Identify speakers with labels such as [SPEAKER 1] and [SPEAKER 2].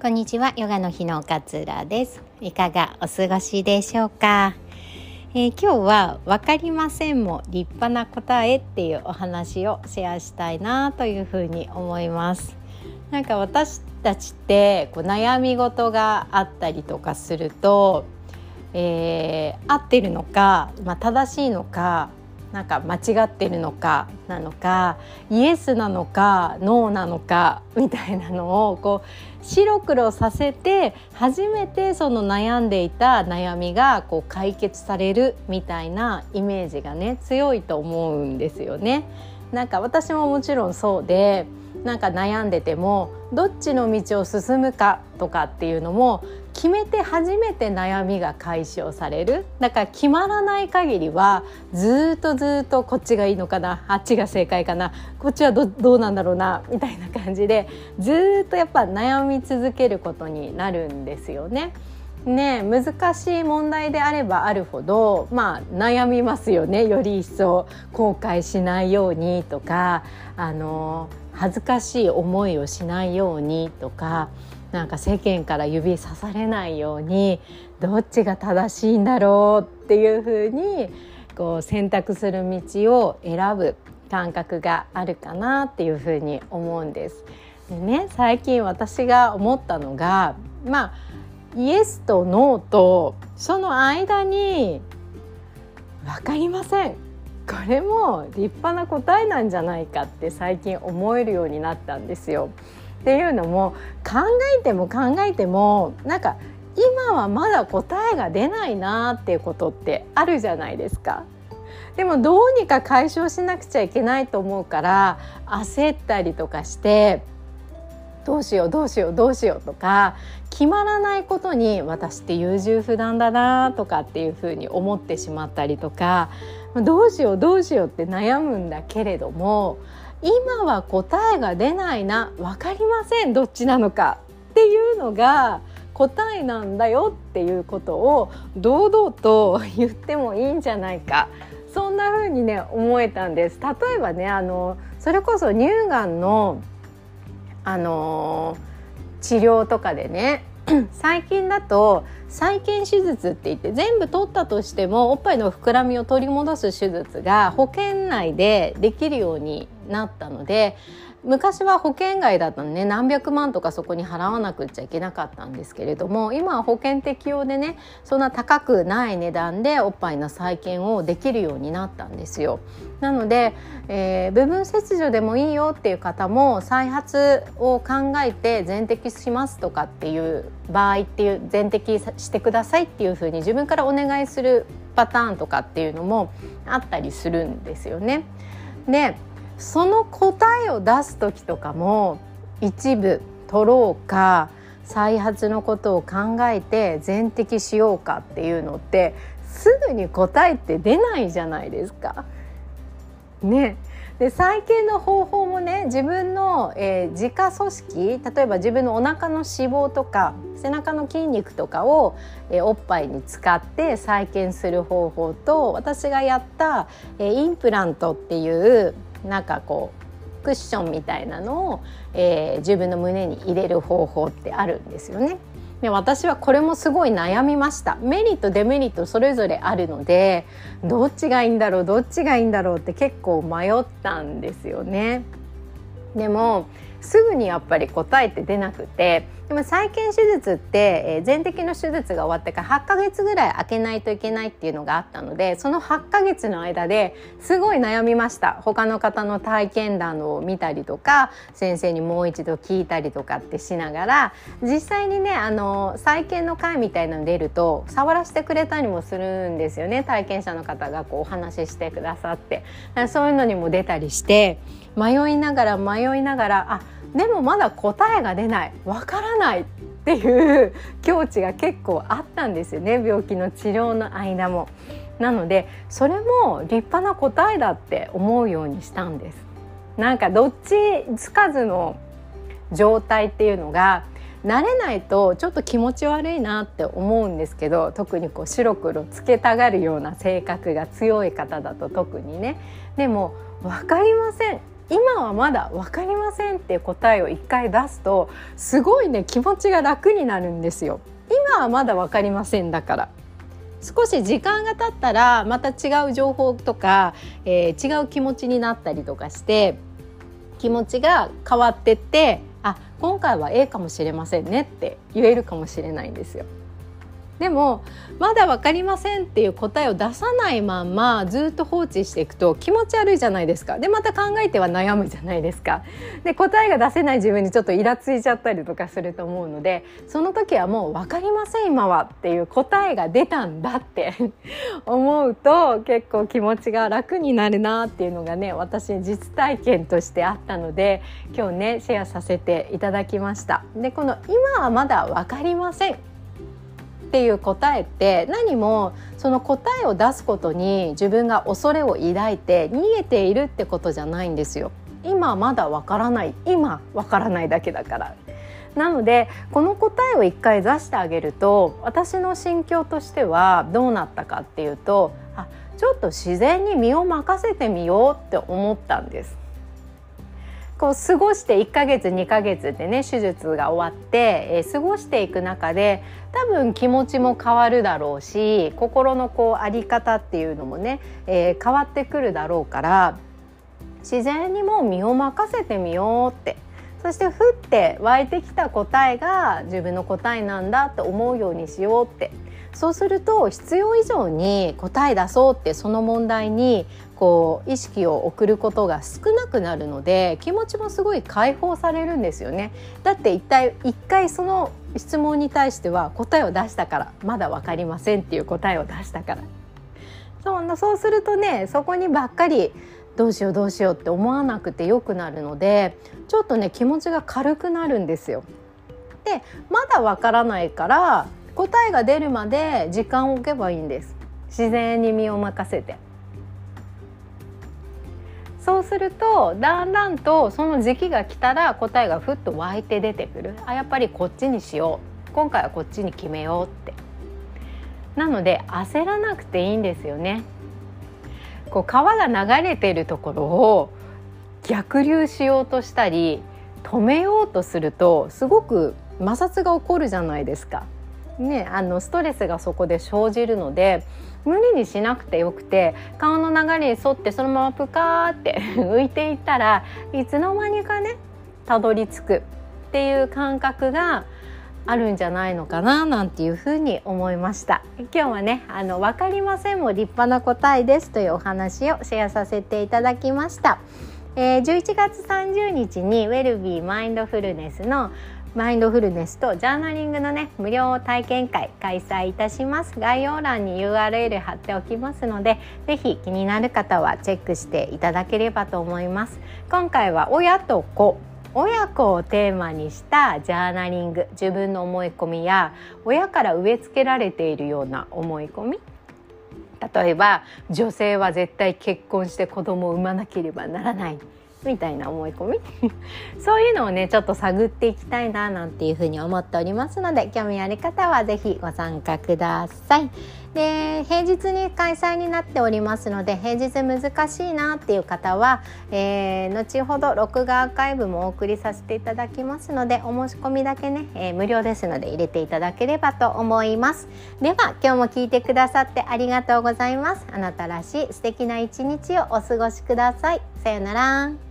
[SPEAKER 1] こんにちはヨガの日の勝浦です。いかがお過ごしでしょうか、えー、今日はわかりませんも立派な答えっていうお話をシェアしたいなというふうに思います。なんか私たちってこう悩み事があったりとかすると、えー、合ってるのか、まあ、正しいのかなんか間違ってるのかなのかイエスなのかノーなのかみたいなのをこう白黒させて初めてその悩んでいた悩みがこう解決されるみたいなイメージがね強いと思うんですよね。なんか私ももちろんそうでなんか悩んでてもどっちの道を進むかとかっていうのも決めて初めて悩みが解消されるだから決まらない限りはずっとずっとこっちがいいのかなあっちが正解かなこっちはどどうなんだろうなみたいな感じでずっとやっぱ悩み続けることになるんですよね。ね難しい問題であればあるほどまあ悩みますよねより一層後悔しないようにとかあの恥ずかしい思いをしないようにとかなんか世間から指さされないようにどっちが正しいんだろうっていうふうにこう選択する道を選ぶ感覚があるかなっていうふうに思うんです。でね最近私が思ったのがまあイエスとノーとその間に分かりませんこれも立派な答えなんじゃないかって最近思えるようになったんですよ。っていうのも考えても考えてもなんか今はまだ答えが出ないなっていうことってあるじゃないですか。でもどうにか解消しなくちゃいけないと思うから焦ったりとかしてどうしようどうしようどうしようとか決まらないことに私って優柔不断だなとかっていうふうに思ってしまったりとかどうしようどうしようって悩むんだけれども今は答えが出ないな。分かりません。どっちなのかっていうのが答えなんだよっていうことを堂々と言ってもいいんじゃないか。そんな風にね思えたんです。例えばねあのそれこそ乳がんのあの治療とかでね 最近だと再建手術って言って全部取ったとしてもおっぱいの膨らみを取り戻す手術が保険内でできるようになったので昔は保険外だったのね何百万とかそこに払わなくちゃいけなかったんですけれども今は保険適用でねそんな高くない値段でおっぱいの再建をできるようになったんですよ。なので、えー、部分切除でもいいよっていう方も再発を考えて全摘しますとかっていう場合っていう全摘してくださいっていうふうに自分からお願いするパターンとかっていうのもあったりするんですよね。でその答えを出す時とかも一部取ろうか再発のことを考えて全摘しようかっていうのってすぐに答えって出ないじゃないですか。ね、で再建の方法もね自分の、えー、自家組織例えば自分のお腹の脂肪とか背中の筋肉とかを、えー、おっぱいに使って再建する方法と私がやった、えー、インプラントっていうなんかこうクッションみたいなのを、えー、自分の胸に入れる方法ってあるんですよね。で私はこれもすごい悩みましたメリットデメリットそれぞれあるのでどっちがいいんだろうどっちがいいんだろうって結構迷ったんですよね。でもすぐにやっぱり答えって出なくてでも再建手術って、えー、全摘の手術が終わってから8ヶ月ぐらい空けないといけないっていうのがあったのでその8ヶ月の間ですごい悩みました。他の方の体験談を見たりとか先生にもう一度聞いたりとかってしながら実際にねあの再建の会みたいなの出ると触らせてくれたりもするんですよね。体験者の方がこうお話ししてくださって。そういうのにも出たりして迷いながら迷いながらあでもまだ答えが出ない。わからない。っていう境地が結構あったんですよね。病気の治療の間も。なのでそれも立派な答えだって思うようにしたんです。なんかどっちつかずの状態っていうのが慣れないとちょっと気持ち悪いなって思うんですけど特にこう白黒つけたがるような性格が強い方だと特にね。でも分かりません。今はまだ分かりませんっていう答えを一回出すとすごいね気持ちが楽になるんですよ今はまだ分かりませんだから少し時間が経ったらまた違う情報とか、えー、違う気持ちになったりとかして気持ちが変わってってあ今回は A かもしれませんねって言えるかもしれないんですよ。でもまだ分かりませんっていう答えを出さないまんまずっと放置していくと気持ち悪いじゃないですか。でまた考えては悩むじゃないですか。で答えが出せない自分にちょっとイラついちゃったりとかすると思うのでその時はもう分かりません今はっていう答えが出たんだって 思うと結構気持ちが楽になるなっていうのがね私実体験としてあったので今日ねシェアさせていただきました。でこの今はまだ分かりません。っていう答えって何もその答えを出すことに自分が恐れを抱いて逃げているってことじゃないんですよ。今まだわからない。今わからないだけだから。なのでこの答えを一回出してあげると私の心境としてはどうなったかっていうとあちょっと自然に身を任せてみようって思ったんです。こう過ごして1ヶ月2ヶ月でね手術が終わって、えー、過ごしていく中で多分気持ちも変わるだろうし心のこうあり方っていうのもね、えー、変わってくるだろうから自然にもう身を任せてみようってそしてふって湧いてきた答えが自分の答えなんだって思うようにしようって。そうすると必要以上に答え出そうってその問題にこう意識を送ることが少なくなるので気持ちもすごい解放されるんですよね。だって一体一回その質問に対しては答えを出したからまだ分かりませんっていう答えを出したから。そうそうするとねそこにばっかりどうしようどうしようって思わなくてよくなるのでちょっとね気持ちが軽くなるんですよ。でまだわからないから答えが出るまで時間を置けばいいんです。自然に身を任せて。そうするとだんだんとその時期が来たら答えがふっと湧いて出てくる。あやっぱりこっちにしよう。今回はこっちに決めようって。なので焦らなくていいんですよね。こう川が流れてるところを逆流しようとしたり止めようとするとすごく摩擦が起こるじゃないですか。ね、あのストレスがそこで生じるので無理にしなくてよくて顔の流れに沿ってそのままプカーって 浮いていったらいつの間にかねたどり着くっていう感覚があるんじゃないのかななんていうふうに思いました。今日はねあの分かりませんも立派な答えですというお話をシェアさせていただきました、えー、11月30日にウェルビーマインドフルネスのマインドフルネスとジャーナリングのね無料体験会開催いたします。概要欄に URL 貼っておきますのでぜひ気になる方はチェックしていただければと思います。今回は親と子。親子をテーマにしたジャーナリング自分の思い込みや親から植え付けられているような思い込み。例えば女性は絶対結婚して子供を産まなければならない。みたいな思い込み。そういうのをねちょっと探っていきたいななんていうふうに思っておりますので興味ある方は是非ご参加ください。で平日に開催になっておりますので平日難しいなっていう方は、えー、後ほど録画アーカイブもお送りさせていただきますのでお申し込みだけね、えー、無料ですので入れていただければと思います。では今日も聞いてくださってありがとうございます。あなたらしい素敵な一日をお過ごしください。さようなら。